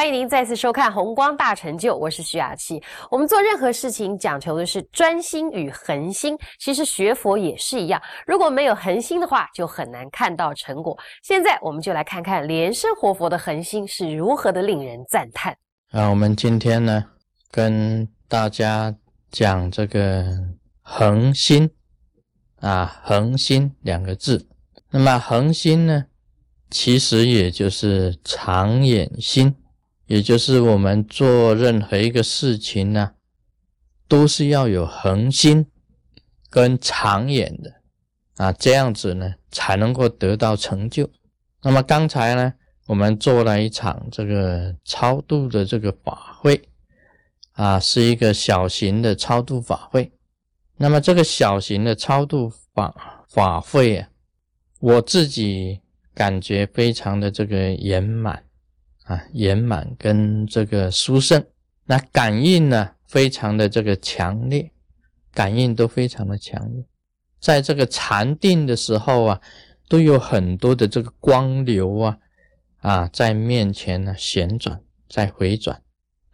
欢迎您再次收看《红光大成就》，我是徐雅琪。我们做任何事情讲求的是专心与恒心，其实学佛也是一样。如果没有恒心的话，就很难看到成果。现在我们就来看看莲生活佛的恒心是如何的令人赞叹。啊，我们今天呢，跟大家讲这个恒心啊，恒心两个字。那么恒心呢，其实也就是长眼心。也就是我们做任何一个事情呢，都是要有恒心跟长远的啊，这样子呢才能够得到成就。那么刚才呢，我们做了一场这个超度的这个法会啊，是一个小型的超度法会。那么这个小型的超度法法会啊，我自己感觉非常的这个圆满。啊，圆满跟这个殊胜，那感应呢，非常的这个强烈，感应都非常的强烈，在这个禅定的时候啊，都有很多的这个光流啊，啊，在面前呢旋转，在回转，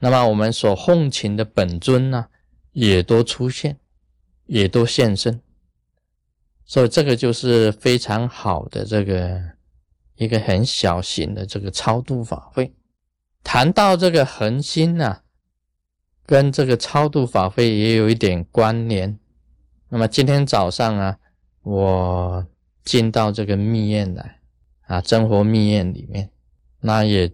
那么我们所奉请的本尊呢，也都出现，也都现身，所以这个就是非常好的这个。一个很小型的这个超度法会，谈到这个恒心呢，跟这个超度法会也有一点关联。那么今天早上啊，我进到这个密院来啊，真活密院里面，那也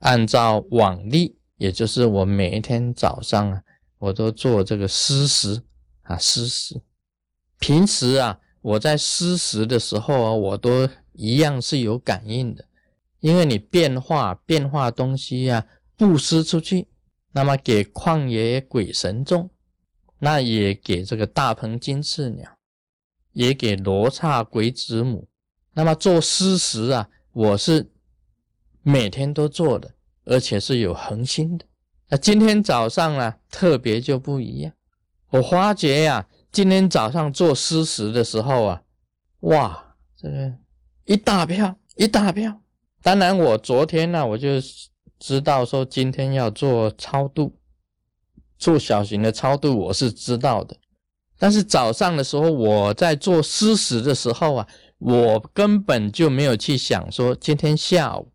按照往例，也就是我每一天早上啊，我都做这个施食啊，施食。平时啊，我在施食的时候啊，我都。一样是有感应的，因为你变化变化东西呀，布施出去，那么给旷野鬼神众，那也给这个大鹏金翅鸟，也给罗刹鬼子母，那么做施食啊，我是每天都做的，而且是有恒心的。那今天早上啊，特别就不一样，我发觉呀，今天早上做施食的时候啊，哇，这个。一大票，一大票。当然，我昨天呢，我就知道说今天要做超度，做小型的超度，我是知道的。但是早上的时候，我在做施食的时候啊，我根本就没有去想说今天下午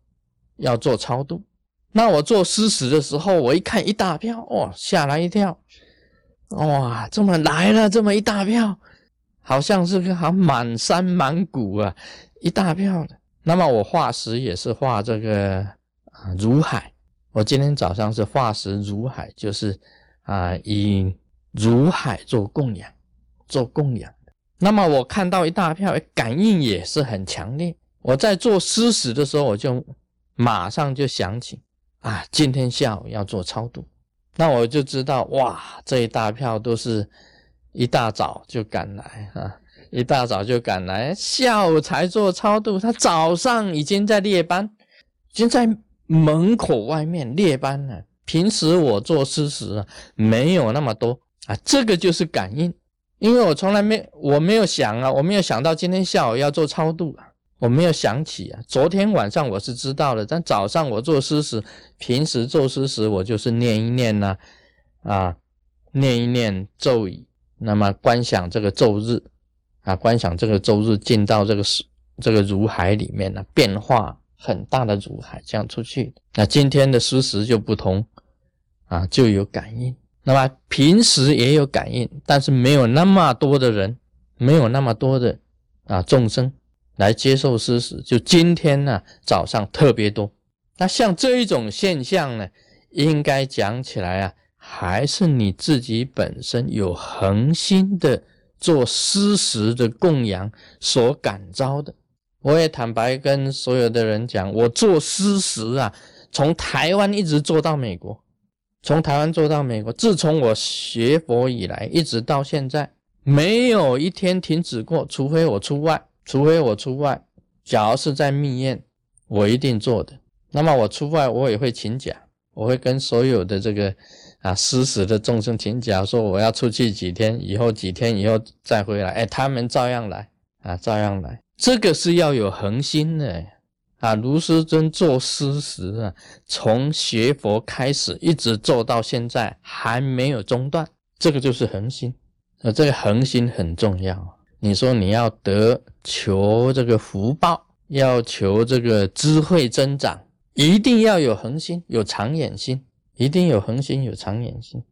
要做超度。那我做施食的时候，我一看一大票，哇，吓了一跳，哇，这么来了这么一大票，好像是个好满山满谷啊。一大票的，那么我化石也是化这个啊如海，我今天早上是化石如海，就是啊以如海做供养，做供养的。那么我看到一大票，感应也是很强烈。我在做施食的时候，我就马上就想起啊，今天下午要做超度，那我就知道哇，这一大票都是一大早就赶来啊。一大早就赶来，下午才做超度。他早上已经在列班，已经在门口外面列班了。平时我做施食啊，没有那么多啊。这个就是感应，因为我从来没我没有想啊，我没有想到今天下午要做超度啊，我没有想起啊。昨天晚上我是知道的，但早上我做施食，平时做施食我就是念一念呐，啊，念一念咒语，那么观想这个昼日。啊，观想这个周日进到这个是这个如海里面呢，变化很大的如海这样出去。那今天的事实就不同啊，就有感应。那么平时也有感应，但是没有那么多的人，没有那么多的啊众生来接受事实。就今天呢，早上特别多。那像这一种现象呢，应该讲起来啊，还是你自己本身有恒心的。做施食的供养所感召的，我也坦白跟所有的人讲，我做施食啊，从台湾一直做到美国，从台湾做到美国，自从我学佛以来，一直到现在，没有一天停止过，除非我出外，除非我出外，假如是在密宴，我一定做的。那么我出外，我也会请假，我会跟所有的这个。啊，施食的众生请假说我要出去几天，以后几天以后再回来，哎，他们照样来啊，照样来。这个是要有恒心的啊，卢师尊做师时啊，从学佛开始，一直做到现在，还没有中断。这个就是恒心，啊，这个恒心很重要。你说你要得求这个福报，要求这个智慧增长，一定要有恒心，有长远心，一定有恒心，有长远心。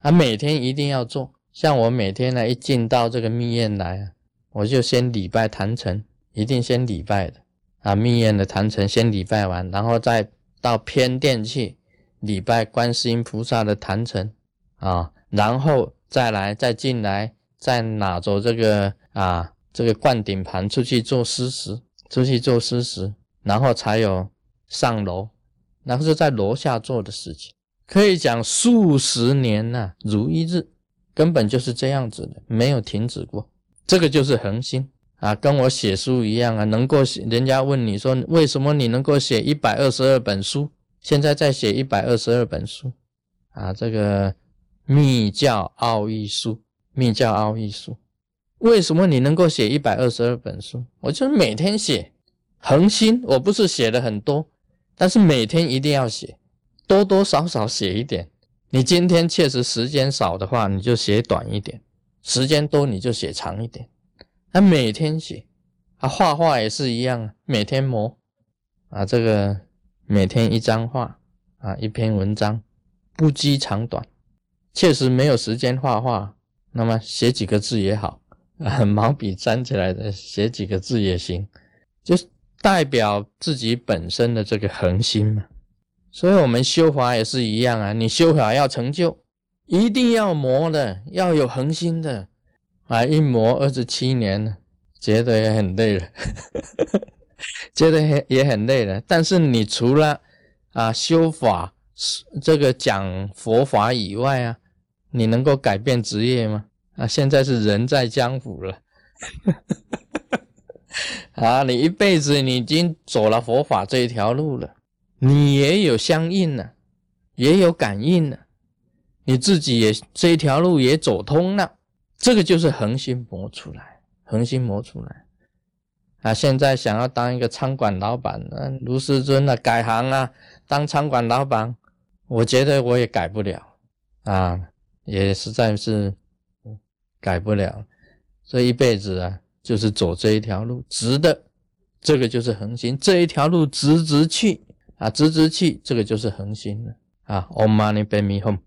啊，每天一定要做。像我每天呢，一进到这个密院来啊，我就先礼拜坛城，一定先礼拜的。啊，密院的坛城先礼拜完，然后再到偏殿去礼拜观世音菩萨的坛城啊，然后再来再进来，再拿着这个啊这个灌顶盘出去做施食，出去做施食，然后才有上楼，然后是在楼下做的事情，可以讲数十年呐，如一日，根本就是这样子的，没有停止过，这个就是恒心。啊，跟我写书一样啊，能够写，人家问你说为什么你能够写一百二十二本书？现在在写一百二十二本书，啊，这个密教奥义书，密教奥义书，为什么你能够写一百二十二本书？我就是每天写，恒心，我不是写的很多，但是每天一定要写，多多少少写一点。你今天确实时间少的话，你就写短一点；时间多，你就写长一点。他每天写，啊，画画也是一样，每天磨，啊，这个每天一张画，啊，一篇文章，不拘长短，确实没有时间画画，那么写几个字也好，啊，毛笔粘起来的写几个字也行，就代表自己本身的这个恒心嘛。所以我们修法也是一样啊，你修法要成就，一定要磨的，要有恒心的。啊，一磨二十七年了，觉得也很累了，觉得也也很累了。但是你除了啊修法这个讲佛法以外啊，你能够改变职业吗？啊，现在是人在江湖了，啊，你一辈子你已经走了佛法这一条路了，你也有相应了，也有感应了，你自己也这一条路也走通了。这个就是恒心磨出来，恒心磨出来啊！现在想要当一个餐馆老板，嗯，卢师尊啊，改行啊，当餐馆老板，我觉得我也改不了啊，也实在是改不了。这一辈子啊，就是走这一条路，直的，这个就是恒心。这一条路直直去啊，直直气，这个就是恒星了啊。Om Mani Padme Hum。